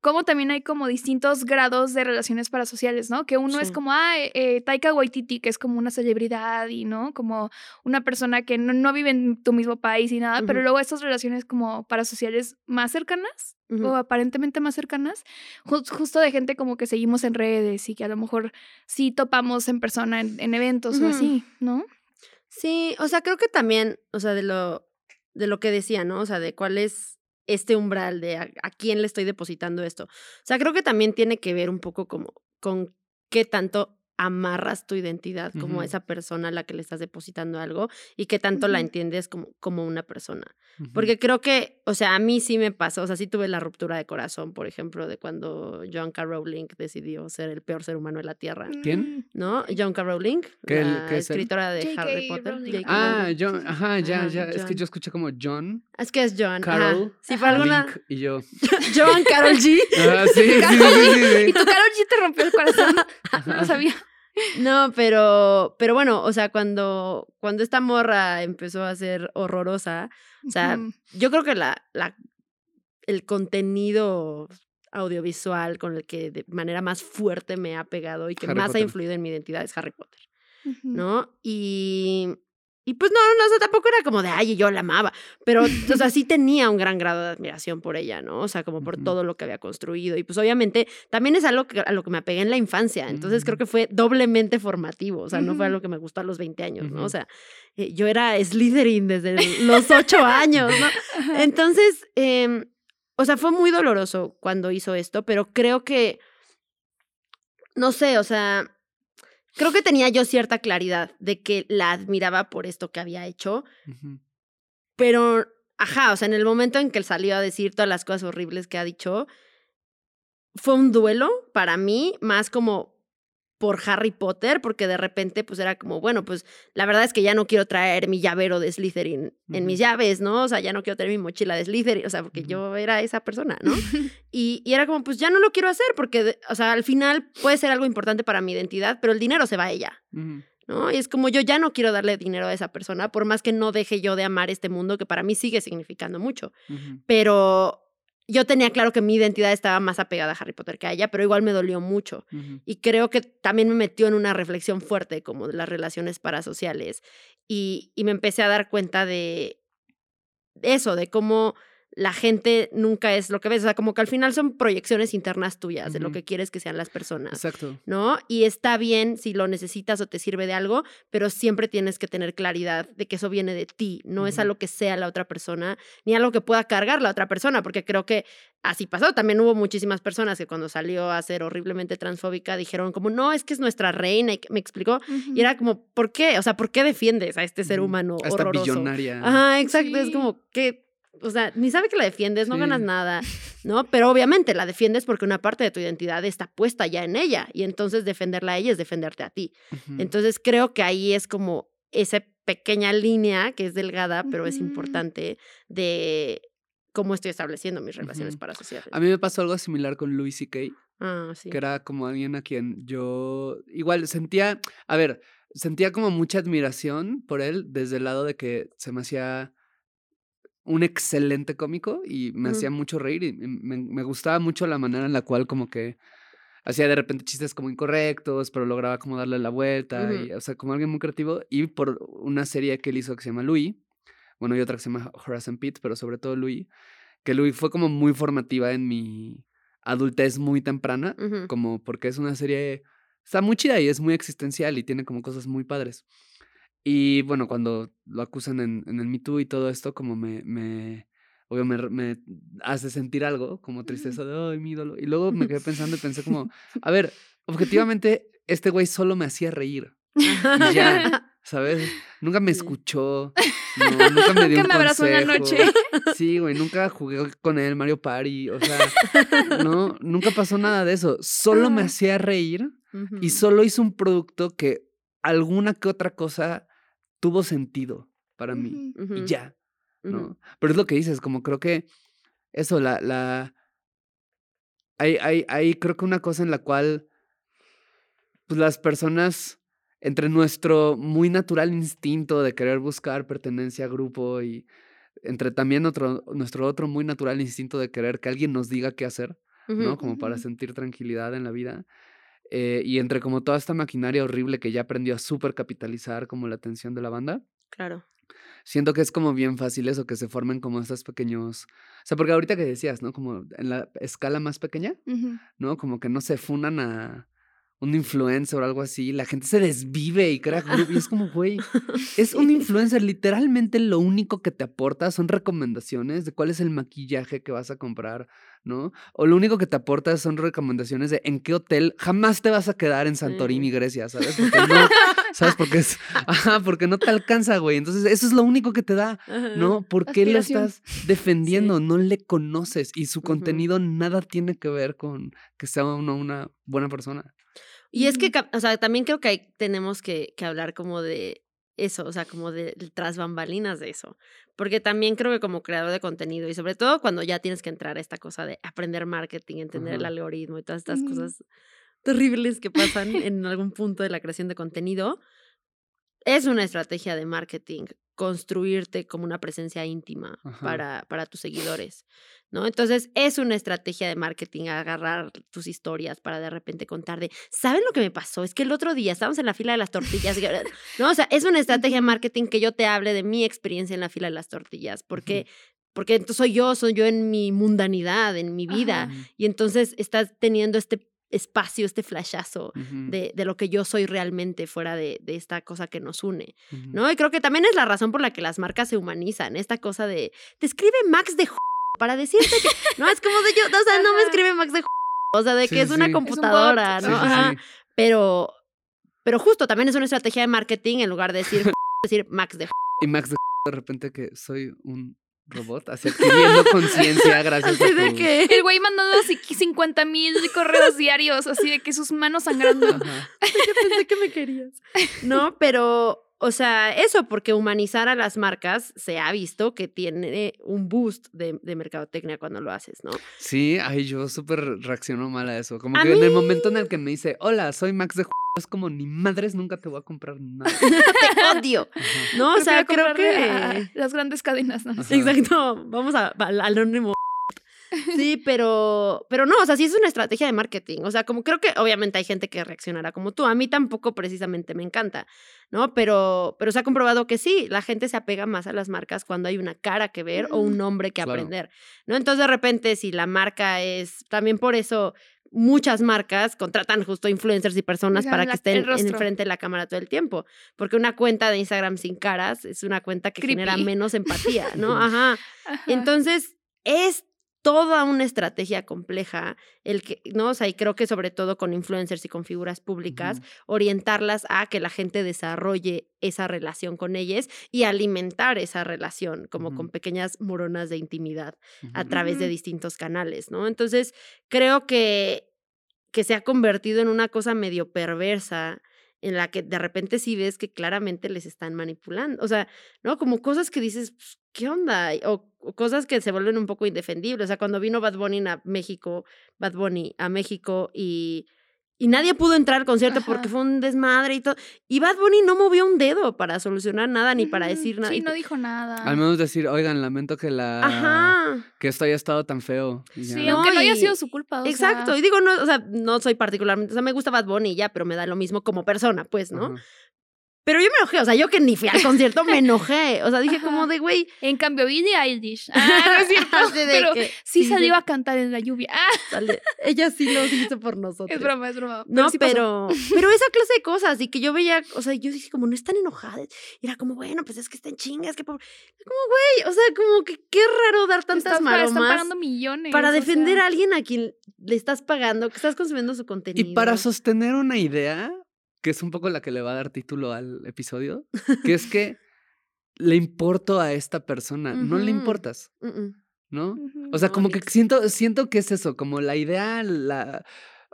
como también hay como distintos grados de relaciones parasociales, ¿no? Que uno es como, ah, eh, eh, Taika Waititi, que es como una celebridad y, ¿no? Como una persona que no, no vive en tu mismo país y nada, pero luego estas relaciones como parasociales más cercanas o aparentemente más cercanas, jus- justo de gente como que seguimos en redes y que a lo mejor sí topamos en persona en, en eventos o así, ¿no? Sí, o sea, creo que también, o sea, de lo, de lo que decía, ¿no? O sea, de cuál es este umbral de a, quién le estoy depositando esto. O sea, creo que también tiene que ver un poco como con qué tanto amarras tu identidad como esa persona a la que le estás depositando algo y qué tanto la entiendes como, como una persona. Porque creo que, o sea, a mí sí me pasó, o sea, sí tuve la ruptura de corazón, por ejemplo, de cuando John K. Rowling decidió ser el peor ser humano de la Tierra, ¿Quién? Mm, ¿no? John K. Rowling, ¿Qué- la qué es escritora de. Harry Potter. Ah. John, ajá, ya, Ajá, ya. Es que John. yo escuché como John, Es que es John. Carol, Ajá. Si fue alguna. Link y yo. John, Carol G. Ah, sí, sí, sí, sí, Y sí. tu Carol G te rompió el corazón. No lo sabía. No, pero, pero bueno, o sea, cuando, cuando esta morra empezó a ser horrorosa, o sea, yo creo que la, la, el contenido audiovisual con el que de manera más fuerte me ha pegado y que Harry más Potter. ha influido en mi identidad es Harry Potter. ¿no? Y, y pues no, no, o sea, tampoco era como de, ay, yo la amaba, pero, o sea, sí tenía un gran grado de admiración por ella, ¿no? O sea, como por todo lo que había construido. Y pues obviamente también es algo que, a lo que me apegué en la infancia, entonces creo que fue doblemente formativo, o sea, no fue algo que me gustó a los 20 años, ¿no? O sea, eh, yo era Slytherin desde los 8 años, ¿no? Entonces, em, o sea, fue muy doloroso cuando hizo esto, pero creo que, no sé, o sea, creo que tenía yo cierta claridad de que la admiraba por esto que había hecho, pero, ajá, o sea, en el momento en que él salió a decir todas las cosas horribles que ha dicho, fue un duelo para mí, más como por Harry Potter, porque de repente pues era como, bueno, pues la verdad es que ya no quiero traer mi llavero de Slytherin en mis llaves, ¿no? O sea, ya no quiero traer mi mochila de Slytherin, o sea, porque yo era esa persona, ¿no? Y, y era como, pues ya no lo quiero hacer, porque, o sea, al final puede ser algo importante para mi identidad, pero el dinero se va a ella. ¿no? Y es como yo ya no quiero darle dinero a esa persona, por más que no deje yo de amar este mundo que para mí sigue significando mucho. Pero yo tenía claro que mi identidad estaba más apegada a Harry Potter que a ella, pero igual me dolió mucho. Y creo que también me metió en una reflexión fuerte como de las relaciones parasociales. Y, y me empecé a dar cuenta de eso, de cómo la gente nunca es lo que ves. O sea, como que al final son proyecciones internas tuyas de lo que quieres que sean las personas. Exacto. ¿no? Y está bien si lo necesitas o te sirve de algo, pero siempre tienes que tener claridad de que eso viene de ti, no es Ujú. algo que sea la otra persona, ni algo que pueda cargar la otra persona, porque creo que así pasó. También hubo muchísimas personas que cuando salió a ser horriblemente transfóbica dijeron como, no, es que es nuestra reina, y me explicó. Y era como, ¿por qué? O sea, ¿por qué defiendes a este ser humano Hasta horroroso? billonaria. Ajá, exacto, es como que o sea, ni sabe que la defiendes, no Sí. ganas nada, ¿no? Pero obviamente la defiendes porque una parte de tu identidad está puesta ya en ella y entonces defenderla a ella es defenderte a ti. Entonces creo que ahí es como esa pequeña línea que es delgada, pero es importante de cómo estoy estableciendo mis relaciones Ujú. parasociales. A mí me pasó algo similar con Louis C.K., Ah, sí. que era como alguien a quien yo igual sentía, a ver, sentía como mucha admiración por él desde el lado de que se me hacía un excelente cómico y me hacía mucho reír y me, me gustaba mucho la manera en la cual como que hacía de repente chistes como incorrectos, pero lograba como darle la vuelta, y, o sea, como alguien muy creativo y por una serie que él hizo que se llama Louis, bueno, y otra que se llama Horace and Pete, pero sobre todo Louis, que Louis fue como muy formativa en mi adultez muy temprana, como porque es una serie, está muy chida y es muy existencial y tiene como cosas muy padres. Y bueno, cuando lo acusan en, en el Me Too y todo esto, como me, me, obvio, me, me hace sentir algo, como tristeza de, ay, mi ídolo. Y luego me quedé pensando y pensé como, a ver, objetivamente, este güey solo me hacía reír. Y ya, ¿sabes? Nunca me escuchó, no, nunca me dio Nunca un me abrazó consejo. noche. Sí, güey, nunca jugué con él Mario Party, o sea, no, nunca pasó nada de eso. Solo me hacía reír y solo hizo un producto que alguna que otra cosa tuvo sentido para mí y ya. ¿no? Pero es lo que dices, como creo que eso, la, la, hay, hay, hay creo que una cosa en la cual, pues las personas, entre nuestro muy natural instinto de querer buscar pertenencia a grupo y entre también otro, nuestro otro muy natural instinto de querer que alguien nos diga qué hacer, ¿no? Como para sentir tranquilidad en la vida. Eh, y entre como toda esta maquinaria horrible que ya aprendió a super capitalizar como la atención de la banda, Claro. siento que es como bien fácil eso, que se formen como estos pequeños... O sea, porque ahorita que decías, ¿no? Como en la escala más pequeña. ¿no? Como que no se funan a un influencer o algo así, la gente se desvive y crea grupo y es como, güey, es un influencer, literalmente lo único que te aporta son recomendaciones de cuál es el maquillaje que vas a comprar, ¿no? O lo único que te aporta son recomendaciones de en qué hotel jamás te vas a quedar en Santorini, Grecia, ¿sabes? Porque no, ¿sabes? Porque es, ajá, porque no te alcanza, güey. Entonces, eso es lo único que te da. ¿no? ¿Por qué lo estás defendiendo? No le conoces y su contenido nada tiene que ver con que sea uno una buena persona. Y es que, o sea, también creo que tenemos que, que hablar como de eso, o sea, como de tras bambalinas de eso. Porque también creo que como creador de contenido y sobre todo cuando ya tienes que entrar a esta cosa de aprender marketing, entender el algoritmo y todas estas cosas terribles que pasan en algún punto de la creación de contenido, es una estrategia de marketing construirte como una presencia íntima para, para tus seguidores, ¿no? Entonces es una estrategia de marketing agarrar tus historias para de repente contar de, ¿saben lo que me pasó? Es que el otro día estábamos en la fila de las tortillas, ¿no? O sea, es una estrategia de marketing que yo te hable de mi experiencia en la fila de las tortillas, porque, porque entonces soy yo, soy yo en mi mundanidad, en mi vida, Ajá. y entonces estás teniendo este espacio, este flashazo de, de lo que yo soy realmente fuera de, de esta cosa que nos une. ¿no? Y creo que también es la razón por la que las marcas se humanizan, esta cosa de, te escribe Max de para decirte que, no, es como de yo, o sea, no me escribe Max de o sea, de Sí, que es una sí. Es un bot. computadora, ¿no? sí, Ajá. sí. Pero, pero justo también es una estrategia de marketing en lugar de decir, decir Max de Y Max de, de repente que soy un robot, así adquiriendo conciencia gracias a Así de tu- que, El güey mandando así 50 mil correos diarios, así de que sus manos sangrando. Ajá. yo pensé que me querías. No, pero, o sea, eso, porque humanizar a las marcas se ha visto que tiene un boost de, de mercadotecnia cuando lo haces, ¿no? Sí, ay, yo súper reacciono mal a eso. Como A que en el momento en el que me dice, hola, soy Max de es como ni madres, nunca te voy a comprar nada. Te odio. Ajá. No, o sea, creo que. a las grandes cadenas, ¿no? Ajá. Exacto. Vamos a, al anónimo. Sí, pero, pero no, o sea, sí es una estrategia de marketing. O sea, como creo que obviamente hay gente que reaccionará como tú. A mí tampoco precisamente me encanta, ¿no? Pero, pero se ha comprobado que sí, la gente se apega más a las marcas cuando hay una cara que ver o un nombre que Claro. aprender, ¿no? Entonces, de repente, si la marca es, también por eso muchas marcas contratan justo influencers y personas para la- que estén el en frente de la cámara todo el tiempo. Porque una cuenta de Instagram sin caras es una cuenta que genera menos empatía, ¿no? Ajá. Ajá. Entonces, es toda una estrategia compleja, el que, ¿no? O sea, y creo que sobre todo con influencers y con figuras públicas, orientarlas a que la gente desarrolle esa relación con ellas y alimentar esa relación, como con pequeñas moronas de intimidad a través de distintos canales, ¿no? Entonces, creo que, que se ha convertido en una cosa medio perversa en la que de repente sí ves que claramente les están manipulando. O sea, ¿no? Como cosas que dices, "Pues, ¿qué onda? O, o cosas que se vuelven un poco indefendibles. O sea, cuando vino Bad Bunny a México, Bad Bunny a México y, y nadie pudo entrar al concierto porque fue un desmadre y todo. Y Bad Bunny no movió un dedo para solucionar nada ni para decir nada. Sí, no dijo nada. Al menos decir, oigan, lamento que la. Ajá. Que esto haya estado tan feo. Sí, ya. aunque no haya y- sido su culpa. o Exacto, sea, y digo, no, o sea, no soy particularmente, o sea, me gusta Bad Bunny y ya, pero me da lo mismo como persona, pues, ¿no? Ajá. Pero yo me enojé, o sea, yo que ni fui al concierto me enojé, o sea, dije como de, güey, En cambio, Billie Eilish. Ah, no es cierto. de pero que sí sí, salió sí, a cantar en la lluvia. Ah, sale- ella sí lo hizo por nosotros. es broma, es broma. No, sí pero, pero esa clase de cosas y que yo veía, o sea, yo dije como no están enojadas. Y era como, bueno, pues es que están chingas, que pobre. Como, güey, o sea, como que qué raro dar tantas Estás pa- Están maromas pagando millones. para o defender sea. a alguien a quien le estás pagando, que estás consumiendo su contenido. Y para sostener una idea, que es un poco la que le va a dar título al episodio, que es que le importo a esta persona, no le importas. ¿no? O sea, No, como que siento, siento que es eso, como la idea, la.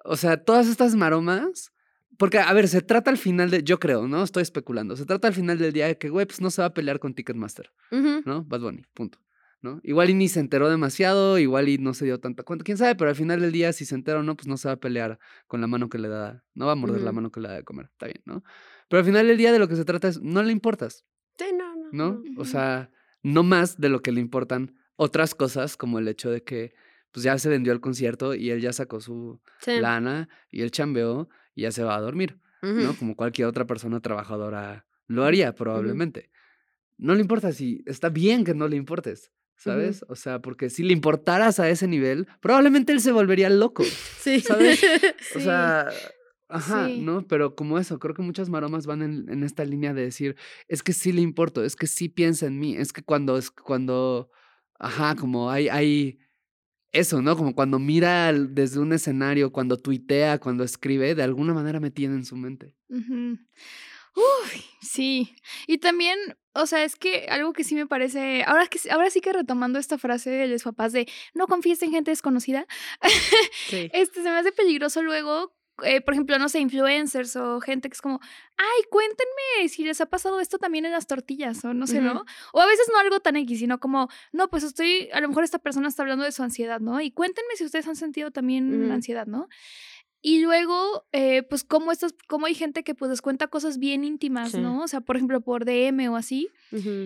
O sea, todas estas maromas. Porque, a ver, se trata al final de. Yo creo, ¿no? Estoy especulando. Se trata al final del día de que, güey, pues no se va a pelear con Ticketmaster. ¿no? Bad Bunny, punto. ¿No? Igual y ni se enteró demasiado, igual y no se dio tanta cuenta. Quién sabe, pero al final del día, si se entera o no, pues no se va a pelear con la mano que le da. No va a morder la mano que le da de comer. Está bien, ¿no? Pero al final del día de lo que se trata es. No le importas. Sí, no, no. ¿no? O sea, no más de lo que le importan otras cosas, como el hecho de que pues ya se vendió el concierto y él ya sacó su Sí. lana y él chambeó y ya se va a dormir, ¿no? Como cualquier otra persona trabajadora lo haría probablemente. No le importa si está bien que no le importes, ¿sabes? O sea, porque si le importaras a ese nivel, probablemente él se volvería loco. Sí. ¿sabes? O Sí. sea, ajá, Sí. ¿no? Pero como eso, creo que muchas maromas van en, en esta línea de decir, es que sí le importo, es que sí piensa en mí, es que cuando, es cuando, ajá, como hay, hay eso, ¿no? Como cuando mira desde un escenario, cuando tuitea, cuando escribe, de alguna manera me tiene en su mente. Uy, sí. Y también, o sea, es que algo que sí me parece, ahora que ahora sí que retomando esta frase de los papás de no confíes en gente desconocida, Sí. este se me hace peligroso luego, eh, por ejemplo, no sé, influencers o gente que es como, ay, cuéntenme si les ha pasado esto también en las tortillas o no sé. ¿no? O a veces no algo tan X, sino como, no, pues estoy, a lo mejor esta persona está hablando de su ansiedad, ¿no? Y cuéntenme si ustedes han sentido también ansiedad, ¿no? Y luego, eh, pues, como estas, como hay gente que pues les cuenta cosas bien íntimas, Sí. ¿no? O sea, por ejemplo, por DM o así.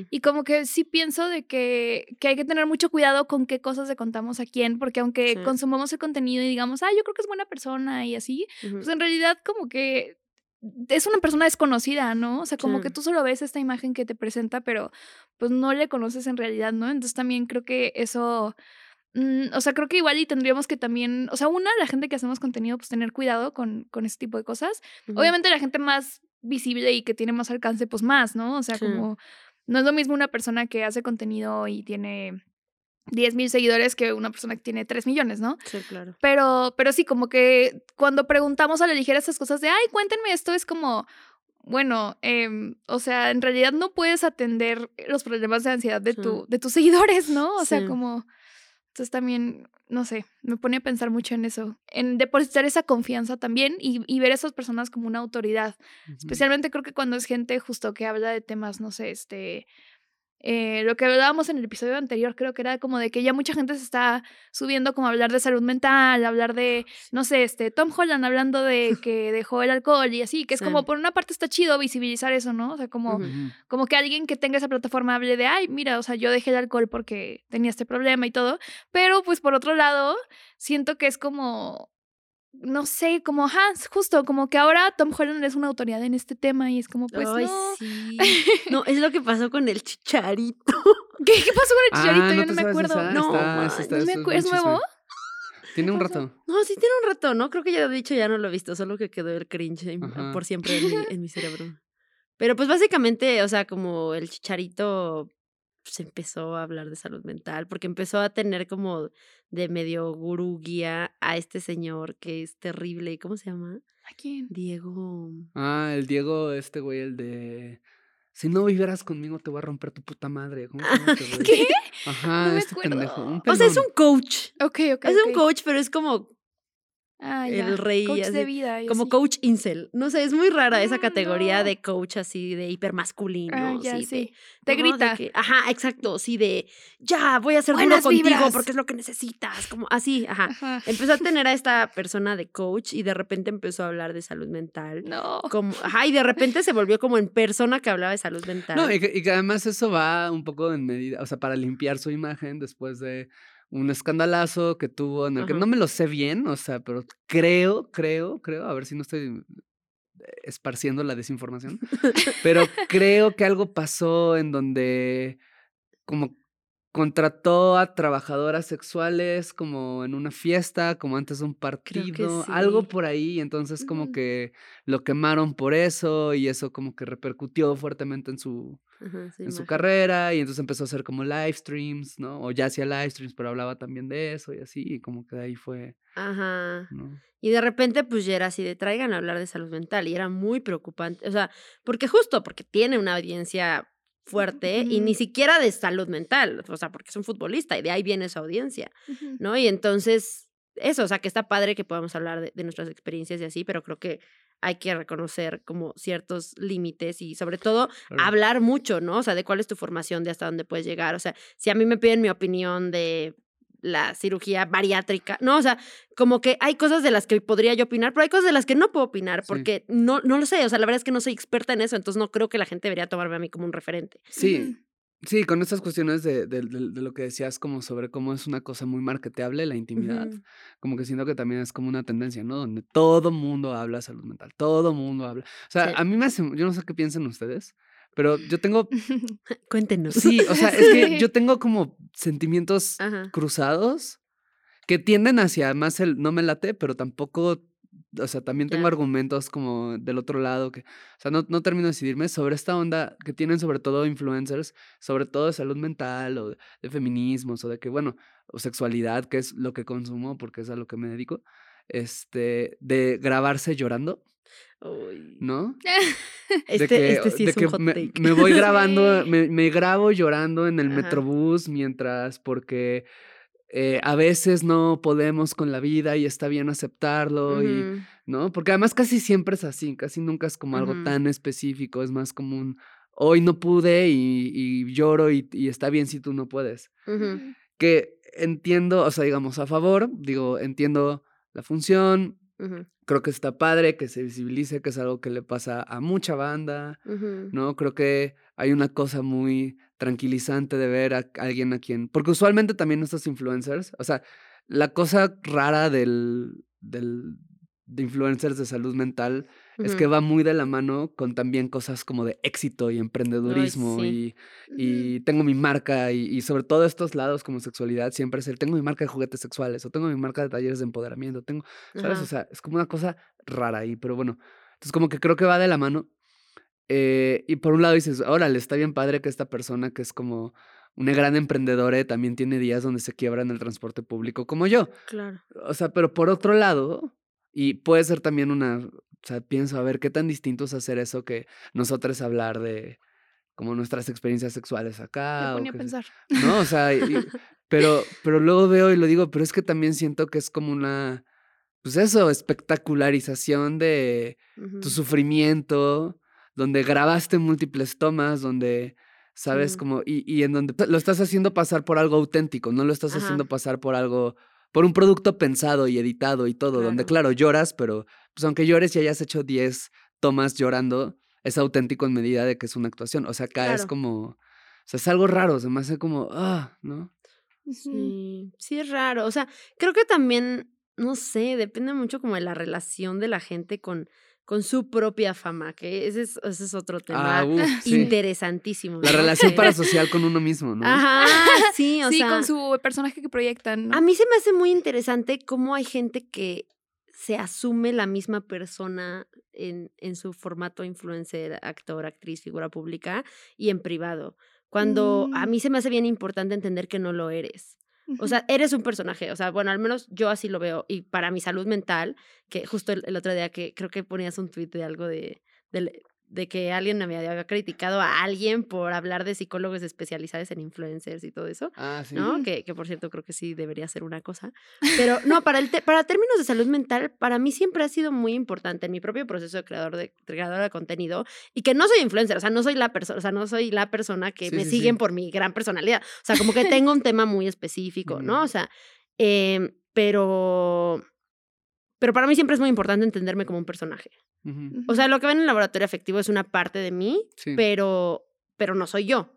Y como que sí pienso de que, que hay que tener mucho cuidado con qué cosas le contamos a quién, porque aunque Sí. consumamos el contenido y digamos, ah, yo creo que es buena persona y así, pues en realidad como que es una persona desconocida, ¿no? O sea, como Sí. que tú solo ves esta imagen que te presenta, pero pues no le conoces en realidad, ¿no? Entonces también creo que eso, mm, o sea, creo que igual y tendríamos que también, o sea, una, la gente que hacemos contenido, pues tener cuidado con, con ese tipo de cosas. Obviamente la gente más visible y que tiene más alcance, pues más, ¿no? O sea, Sí. como no es lo mismo una persona que hace contenido y tiene 10 mil seguidores que una persona que tiene 3 millones, ¿no? Sí, claro. Pero, pero sí, como que cuando preguntamos a la ligera estas cosas de, ay, cuéntenme esto, es como, bueno, em, o sea, en realidad no puedes atender los problemas de ansiedad de, Sí. tu, de tus seguidores, ¿no? O sea, como, entonces también, no sé, me pone a pensar mucho en eso, en depositar esa confianza también y, y ver a esas personas como una autoridad. Especialmente creo que cuando es gente justo que habla de temas, no sé, este, eh, lo que hablábamos en el episodio anterior, creo que era como de que ya mucha gente se está subiendo como a hablar de salud mental, hablar de, no sé, este, Tom Holland hablando de que dejó el alcohol y así, que es Sí. como por una parte está chido visibilizar eso, ¿no? O sea, como, como que alguien que tenga esa plataforma hable de, ay, mira, o sea, yo dejé el alcohol porque tenía este problema y todo, pero pues por otro lado, siento que es como, no sé, como, ajá, justo, como que ahora Tom Holland es una autoridad en este tema y es como, pues Ay, no. sí. No, es lo que pasó con el chicharito. ¿Qué, qué pasó con el Ah, chicharito? ¿no yo no me acuerdo. esa? No, Está- esa está- no me acu- ¿Es nuevo? Tiene un rato. No, sí tiene un rato, ¿no? Creo que ya lo he dicho, ya no lo he visto, solo que quedó el cringe en- por siempre en mi, en mi cerebro. Pero pues básicamente, o sea, como el chicharito pues empezó a hablar de salud mental, porque empezó a tener como de medio gurú guía a este señor que es terrible. ¿Cómo se llama? ¿A quién? Diego. Ah, el Diego, este güey, el de. Si no vivieras conmigo, te voy a romper tu puta madre. ¿Cómo este? ¿Qué? Ajá, No me este pendejo. un O sea, es un coach. Ok, ok. Es un coach, pero es como, Ah, el ya. rey, Coach de vida. como coach incel. No sé, es muy rara esa categoría no. de coach así, de hipermasculino. Ah, ya, sí, sí. de- Te ¿no? De grita. que- ajá, exacto, sí, de ya, voy a ser duro contigo vibras. porque es lo que necesitas. Como así, ajá. Ajá. Empezó a tener a esta persona de coach y de repente empezó a hablar de salud mental. No. Como, ajá, y de repente se volvió como en persona que hablaba de salud mental. No, y que, y que además eso va un poco en medida, o sea, para limpiar su imagen después de un escandalazo que tuvo en el que no me lo sé bien, o sea, pero creo, creo, creo, a ver si no estoy esparciendo la desinformación, pero creo que algo pasó en donde como contrató a trabajadoras sexuales como en una fiesta, como antes de un partido, algo por ahí, entonces como que lo quemaron por eso y eso como que repercutió fuertemente en su Ajá, en su carrera y entonces empezó a hacer como live streams, ¿no? O ya hacía live streams, pero hablaba también de eso y así, y como que de ahí fue, Ajá. ¿no? Y de repente, pues ya era así de traigan a hablar de salud mental. Y era muy preocupante. O sea, porque justo porque tiene una audiencia fuerte y ni siquiera de salud mental. O sea, porque es un futbolista y de ahí viene su audiencia. ¿no? Y entonces, eso, o sea, que está padre que podamos hablar de, de nuestras experiencias y así, pero creo que hay que reconocer como ciertos límites y sobre todo Claro. hablar mucho, ¿no? O sea, de cuál es tu formación, de hasta dónde puedes llegar. O sea, si a mí me piden mi opinión de la cirugía bariátrica, no, o sea, como que hay cosas de las que podría yo opinar, pero hay cosas de las que no puedo opinar Sí. porque no, no lo sé, o sea, la verdad es que no soy experta en eso, entonces no creo que la gente debería tomarme a mí como un referente. Sí. Sí, con estas cuestiones de, de- de- de lo que decías como sobre cómo es una cosa muy marketeable la intimidad, como que siento que también es como una tendencia, ¿no? Donde todo mundo habla salud mental, todo mundo habla. O sea, Sí. a mí me hace, yo no sé qué piensan ustedes, pero yo tengo, Cuéntenos. sí, o sea, es que yo tengo como sentimientos Ajá. cruzados que tienden hacia más el no me late, pero tampoco, o sea, también tengo argumentos como del otro lado que, o sea, no, no termino de decidirme sobre esta onda que tienen sobre todo influencers, sobre todo de salud mental o de, feminismos o de que, bueno, o sexualidad, que es lo que consumo porque es a lo que me dedico, este, de grabarse llorando, Uy. ¿no? Este, de que, este sí de es que un hot me, take. me voy grabando, me, me grabo llorando en el Ajá. metrobús mientras, porque eh, a veces no podemos con la vida y está bien aceptarlo, y. ¿no? Porque además casi siempre es así, casi nunca es como algo tan específico, es más como un, hoy no pude y, y lloro y, y está bien si tú no puedes. Que entiendo, o sea, digamos, a favor, digo, entiendo la función, creo que está padre que se visibilice, que es algo que le pasa a mucha banda. ¿no? Creo que hay una cosa muy tranquilizante de ver a alguien a quien, porque usualmente también estos influencers, o sea, la cosa rara del, del de influencers de salud mental es que va muy de la mano con también cosas como de éxito y emprendedurismo sí. y, y tengo mi marca y, y sobre todo estos lados como sexualidad siempre es el tengo mi marca de juguetes sexuales o tengo mi marca de talleres de empoderamiento, tengo, ¿sabes? O sea, es como una cosa rara ahí, pero bueno, entonces como que creo que va de la mano. Eh, y por un lado dices, órale, está bien padre que esta persona que es como una gran emprendedora también tiene días donde se quiebra en el transporte público como yo. Claro. O sea, pero por otro lado, y puede ser también una, o sea, pienso, a ver, qué tan distinto es hacer eso que nosotros hablar de como nuestras experiencias sexuales Me acá. o ponía a pensar. ¿no? O sea, y- pero, pero luego veo y lo digo, pero es que también siento que es como una, pues eso, espectacularización de tu sufrimiento, donde grabaste múltiples tomas, donde, ¿sabes? Ujú. Como, y, y en donde lo estás haciendo pasar por algo auténtico, no lo estás Ajá. haciendo pasar por algo, por un producto pensado y editado y todo, donde, Claro. claro, lloras, pero pues aunque llores y hayas hecho 10 tomas llorando, es auténtico en medida de que es una actuación. O sea, acá es Claro. como, o sea, es algo raro, se me hace como, ah, ¿no? Sí, sí es raro. O sea, creo que también, no sé, depende mucho como de la relación de la gente con, con su propia fama, que ese es, ese es otro tema Ah, sí. interesantísimo. La ¿no? relación parasocial con uno mismo, ¿no? Ajá, sí, o sí, sea. con su personaje que proyectan. ¿no? A mí se me hace muy interesante cómo hay gente que se asume la misma persona en, en su formato influencer, actor, actriz, figura pública y en privado. Cuando a Mm. mí se me hace bien importante entender que no lo eres. O sea, eres un personaje. O sea, bueno, al menos yo así lo veo. Y para mi salud mental, que justo el, otro día que creo que ponías un tuit de algo de, de que alguien me había criticado a alguien por hablar de psicólogos especializados en influencers y todo eso. Ah, sí. ¿no? Que, que por cierto creo que sí debería ser una cosa. Pero no, para, el te- para términos de salud mental, para mí siempre ha sido muy importante en mi propio proceso de creador de, creadora de contenido y que no soy influencer, o sea, no soy la persona, o sea, no soy la persona que Sí, me sí, siguen por mi gran personalidad. O sea, como que tengo un tema muy específico, ¿no? O sea, em, pero... Pero para mí siempre es muy importante entenderme como un personaje. O sea, lo que ven en el laboratorio afectivo es una parte de mí, Sí. pero, pero no soy yo.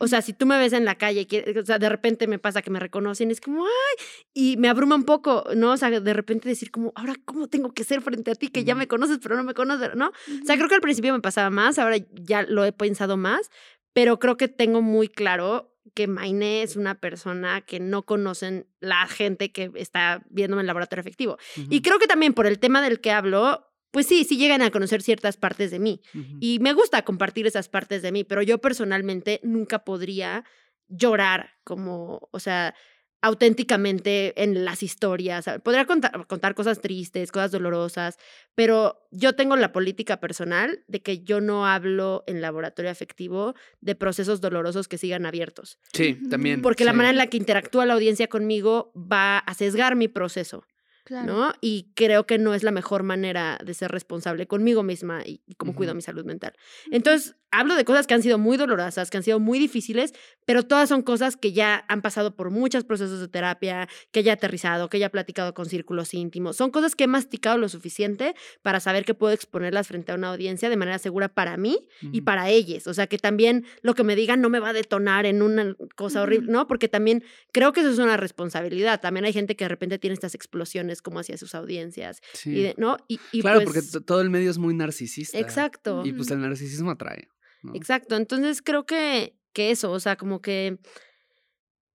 O sea, si tú me ves en la calle, que, o sea, de repente me pasa que me reconocen, es como, ay, y me abruma un poco, ¿no? O sea, de repente decir como, ahora, ¿cómo tengo que ser frente a ti que ya me conoces, pero no me conoces, ¿no? O sea, creo que al principio me pasaba más, ahora ya lo he pensado más, pero creo que tengo muy claro que Mainé es una persona que no conocen la gente que está viéndome en el laboratorio efectivo. Y creo que también por el tema del que hablo, pues sí, sí llegan a conocer ciertas partes de mí. Y me gusta compartir esas partes de mí, pero yo personalmente nunca podría llorar como, o sea, auténticamente en las historias. Podría contar, contar cosas tristes, cosas dolorosas, pero yo tengo la política personal de que yo no hablo en laboratorio afectivo de procesos dolorosos que sigan abiertos, Sí, también. porque la manera en la que interactúa la audiencia conmigo va a sesgar mi proceso. Claro. ¿no? Y creo que no es la mejor manera de ser responsable conmigo misma y, y cómo cuido Ujú. mi salud mental. Entonces, hablo de cosas que han sido muy dolorosas, que han sido muy difíciles, pero todas son cosas que ya han pasado por muchos procesos de terapia, que ya he aterrizado, que ya he platicado con círculos íntimos. Son cosas que he masticado lo suficiente para saber que puedo exponerlas frente a una audiencia de manera segura para mí y Ujú. para ellos. O sea, que también lo que me digan no me va a detonar en una cosa horrible, Ujú. ¿no? Porque también creo que eso es una responsabilidad. También hay gente que de repente tiene estas explosiones como hacia sus audiencias. Sí. Y de- ¿no? Y, y claro, pues, porque to- todo el medio es muy narcisista. Exacto. Y pues el narcisismo atrae. ¿no? Exacto. Entonces creo que, que eso, o sea, como que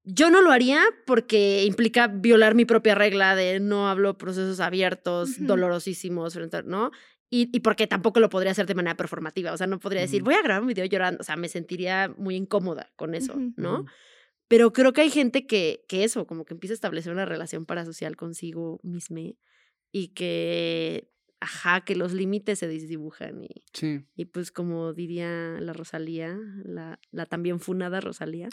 yo no lo haría porque implica violar mi propia regla de no hablo procesos abiertos, dolorosísimos, frente a- ¿no? Y, y porque tampoco lo podría hacer de manera performativa. O sea, no podría decir, voy a grabar un video llorando. O sea, me sentiría muy incómoda con eso. ¿no? Pero creo que hay gente que, que eso, como que empieza a establecer una relación parasocial consigo misma y que, ajá, que los límites se desdibujan y, Sí. y pues como diría la Rosalía, la, la también funada Rosalía,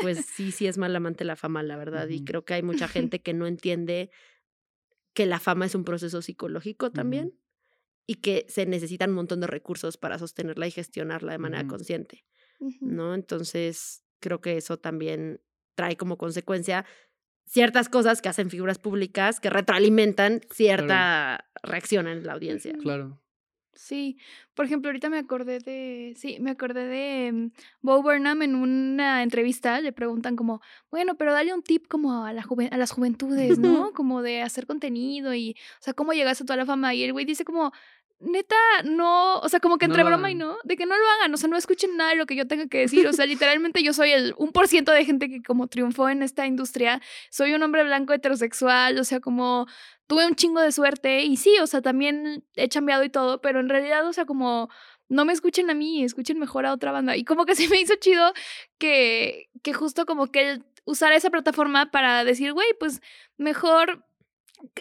pues sí, sí es mal amante la fama, la verdad. Y creo que hay mucha gente que no entiende que la fama es un proceso psicológico también y que se necesitan un montón de recursos para sostenerla y gestionarla de manera consciente. ¿no? Entonces, creo que eso también trae como consecuencia ciertas cosas que hacen figuras públicas que retroalimentan cierta reacción en la audiencia. Ujú. Claro. Sí, por ejemplo, ahorita me acordé de, sí, me acordé de mm, Bo Burnham en una entrevista, le preguntan como, bueno, pero dale un tip como a, la juven- a las juventudes, ¿no? Como de hacer contenido y, o sea, cómo llegaste a toda la fama. Y el güey dice como, neta, no, o sea, como que entre broma y no, de que no lo hagan, o sea, no escuchen nada de lo que yo tenga que decir, o sea, literalmente yo soy el un por ciento de gente que como triunfó en esta industria, soy un hombre blanco heterosexual, o sea, como tuve un chingo de suerte y sí, o sea, también he cambiado y todo, pero en realidad, o sea, como no me escuchen a mí, escuchen mejor a otra banda. Y como que se me hizo chido que, que justo como que él usara esa plataforma para decir, güey, pues mejor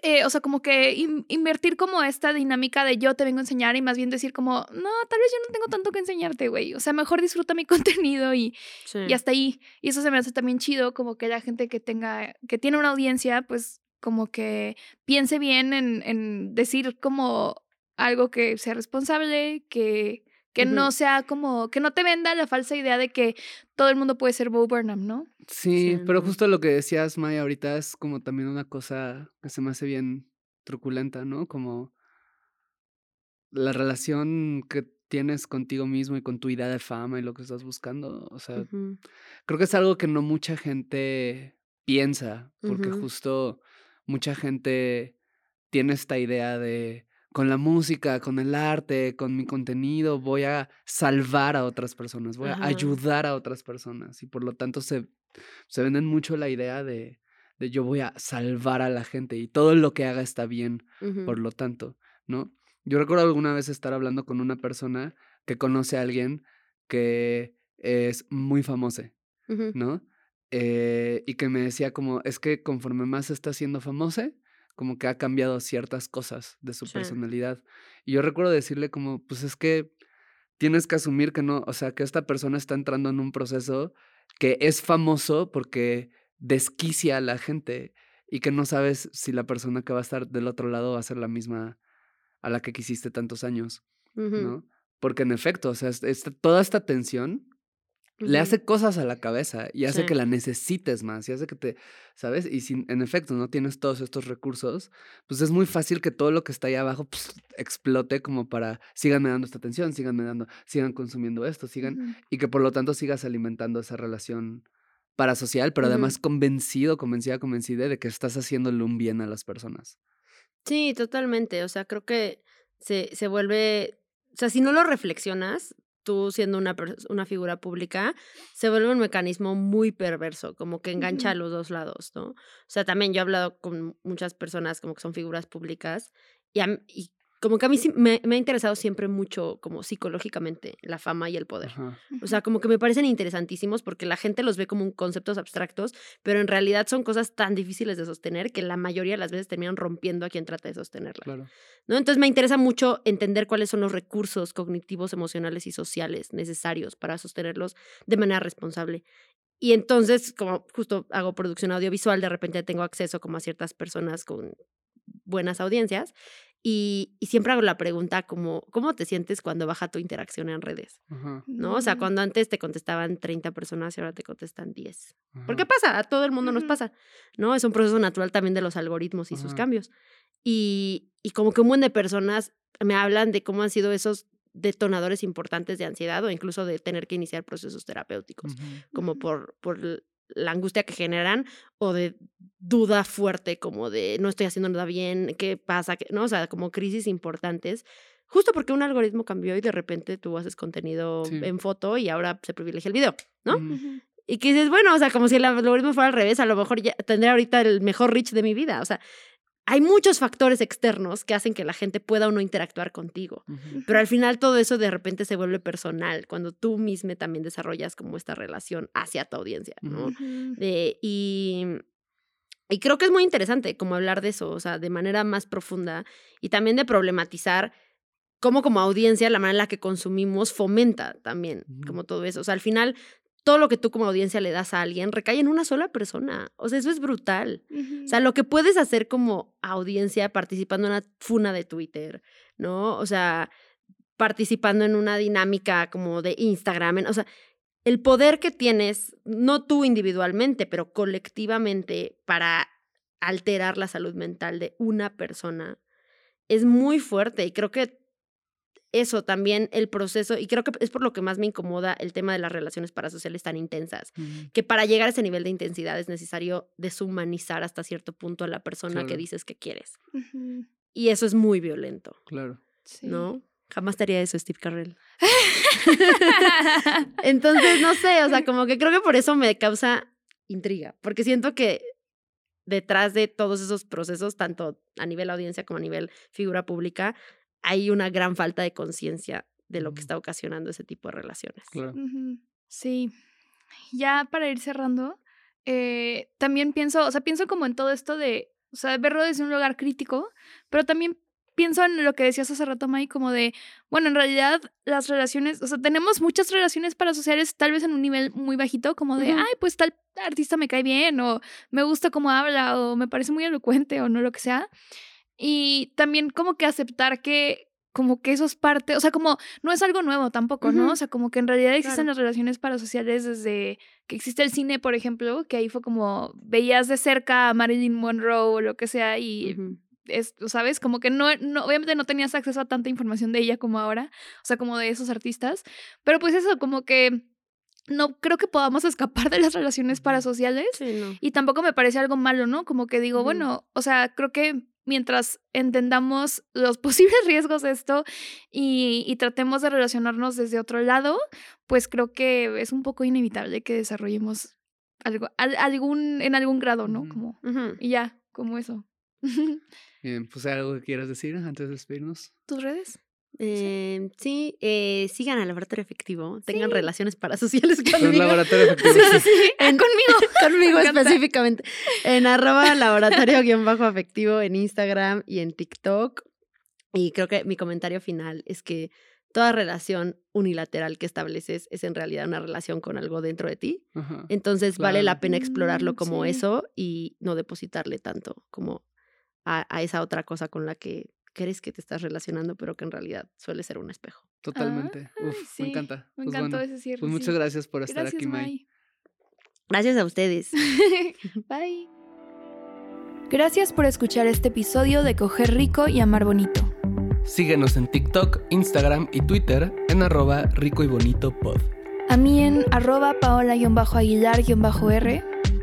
eh, o sea, como que in- invertir como esta dinámica de yo te vengo a enseñar y más bien decir como, no, tal vez yo no tengo tanto que enseñarte, güey. O sea, mejor disfruta mi contenido y, Sí. y hasta ahí. Y eso se me hace también chido, como que la gente que tenga, que tiene una audiencia, pues como que piense bien en, en decir como algo que sea responsable, que, que no sea como, que no te venda la falsa idea de que todo el mundo puede ser Bo Burnham, ¿no? Sí, Sí, pero justo lo que decías, Maya, ahorita es como también una cosa que se me hace bien truculenta, ¿no? Como la relación que tienes contigo mismo y con tu idea de fama y lo que estás buscando. O sea, creo que es algo que no mucha gente piensa, porque justo mucha gente tiene esta idea de con la música, con el arte, con mi contenido, voy a salvar a otras personas, voy Ajá. a ayudar a otras personas y por lo tanto se, se venden mucho la idea de, de yo voy a salvar a la gente y todo lo que haga está bien, por lo tanto, ¿no? Yo recuerdo alguna vez estar hablando con una persona que conoce a alguien que es muy famoso. ¿no? Eh, y que me decía como, es que conforme más está siendo famoso, como que ha cambiado ciertas cosas de su Sí. personalidad. Y yo recuerdo decirle como, pues es que tienes que asumir que no, o sea, que esta persona está entrando en un proceso que es famoso porque desquicia a la gente y que no sabes si la persona que va a estar del otro lado va a ser la misma a la que quisiste tantos años. ¿no? Porque en efecto, o sea, esta- toda esta tensión le hace cosas a la cabeza y hace Sí. que la necesites más y hace que te, ¿sabes? Y si en efecto no tienes todos estos recursos, pues es muy fácil que todo lo que está ahí abajo pues, explote como para síganme dando esta atención, síganme dando, sigan consumiendo esto, sigan, y que por lo tanto sigas alimentando esa relación parasocial, pero además convencido, convencida, convencida de que estás haciéndole un bien a las personas. Sí, totalmente. O sea, creo que se, se vuelve, o sea, si no lo reflexionas, tú siendo una, una figura pública, se vuelve un mecanismo muy perverso, como que engancha a los dos lados, ¿no? O sea, también yo he hablado con muchas personas como que son figuras públicas y, a y como que a mí sí me, me ha interesado siempre mucho como psicológicamente la fama y el poder. Ajá. O sea, como que me parecen interesantísimos porque la gente los ve como un conceptos abstractos, pero en realidad son cosas tan difíciles de sostener que la mayoría de las veces terminan rompiendo a quien trata de sostenerlas. Claro. ¿no? Entonces me interesa mucho entender cuáles son los recursos cognitivos, emocionales y sociales necesarios para sostenerlos de manera responsable. Y entonces, como justo hago producción audiovisual, de repente tengo acceso como a ciertas personas con buenas audiencias y, y siempre hago la pregunta como, ¿cómo te sientes cuando baja tu interacción en redes? Ajá. ¿No? O sea, Mm. cuando antes te contestaban 30 personas y ahora te contestan 10. ¿Por qué ajá. pasa? A todo el mundo nos pasa, ¿no? Es un proceso natural también de los algoritmos y sus cambios. Y, y como que un buen de personas me hablan de cómo han sido esos detonadores importantes de ansiedad o incluso de tener que iniciar procesos terapéuticos, como por, por la angustia que generan o de duda fuerte, como de no estoy haciendo nada bien, ¿qué pasa? ¿Qué-?", ¿No? O sea, como crisis importantes. Justo porque un algoritmo cambió y de repente tú haces contenido Sí. en foto y ahora se privilegia el video, ¿no? Y que dices, bueno, o sea, como si el algoritmo fuera al revés, a lo mejor ya tendría ahorita el mejor reach de mi vida. O sea, hay muchos factores externos que hacen que la gente pueda o no interactuar contigo. Pero al final todo eso de repente se vuelve personal, cuando tú mismo también desarrollas como esta relación hacia tu audiencia, ¿no? De- y, y creo que es muy interesante como hablar de eso, o sea, de manera más profunda y también de problematizar cómo como audiencia la manera en la que consumimos fomenta también como todo eso. O sea, al final todo lo que tú como audiencia le das a alguien recae en una sola persona. O sea, eso es brutal. O sea, lo que puedes hacer como audiencia participando en una funa de Twitter, ¿no? O sea, participando en una dinámica como de Instagram, en- o sea, el poder que tienes, no tú individualmente, pero colectivamente para alterar la salud mental de una persona es muy fuerte y creo que eso también el proceso y creo que es por lo que más me incomoda el tema de las relaciones parasociales tan intensas que para llegar a ese nivel de intensidad es necesario deshumanizar hasta cierto punto a la persona que dices que quieres. Y eso es muy violento, Claro. Sí. ¿no? Jamás te haría eso, Steve Carrell. Entonces, no sé, o sea, como que creo que por eso me causa intriga, porque siento que detrás de todos esos procesos, tanto a nivel audiencia como a nivel figura pública, hay una gran falta de conciencia de lo que está ocasionando ese tipo de relaciones. Claro. Sí. Ya para ir cerrando, eh, también pienso, o sea, pienso como en todo esto de, o sea, verlo desde un lugar crítico, pero también pienso en lo que decías hace rato, Mai, como de, bueno, en realidad las relaciones, o sea, tenemos muchas relaciones parasociales tal vez en un nivel muy bajito, como de, Ujú. ay, pues tal artista me cae bien, o me gusta cómo habla, o me parece muy elocuente, o no lo que sea. Y también como que aceptar que como que eso es parte, o sea, como no es algo nuevo tampoco, ¿no? O sea, como que en realidad existen Claro. las relaciones parasociales desde que existe el cine, por ejemplo, que ahí fue como veías de cerca a Marilyn Monroe o lo que sea y Ujú. es, ¿sabes? Como que no, no, obviamente no tenías acceso a tanta información de ella como ahora, o sea, como de esos artistas, pero pues eso, como que no creo que podamos escapar de las relaciones parasociales Sí, no. y tampoco me parece algo malo, ¿no? Como que digo, bueno, o sea, creo que mientras entendamos los posibles riesgos de esto y, y tratemos de relacionarnos desde otro lado, pues creo que es un poco inevitable que desarrollemos algo, al- algún, en algún grado, ¿no? Como, y ya, como eso. Bien, pues ¿hay algo que quieras decir antes de despedirnos. ¿Tus redes? Eh, sí, eh, sigan al laboratorio efectivo, tengan relaciones parasociales conmigo. laboratorio efectivo. Sí, sí, sí. En- conmigo. conmigo específicamente. En arroba laboratorio guion bajo afectivo en Instagram y en TikTok. Y creo que mi comentario final es que toda relación unilateral que estableces es en realidad una relación con algo dentro de ti. Ajá. Entonces vale la pena explorarlo Mm, como sí. eso y no depositarle tanto como a, a esa otra cosa con la que crees que te estás relacionando, pero que en realidad suele ser un espejo. Totalmente. Ay, Uf, sí, me encanta. Me Pues encantó bueno, ese cierre. Pues muchas sí. gracias por estar Gracias, aquí, May. May. Gracias a ustedes. Bye. Gracias por escuchar este episodio de Coger Rico y Amar Bonito. Síguenos en TikTok, Instagram y Twitter en arroba rico y bonito pod. A mí en arroba paola-aguilar-r.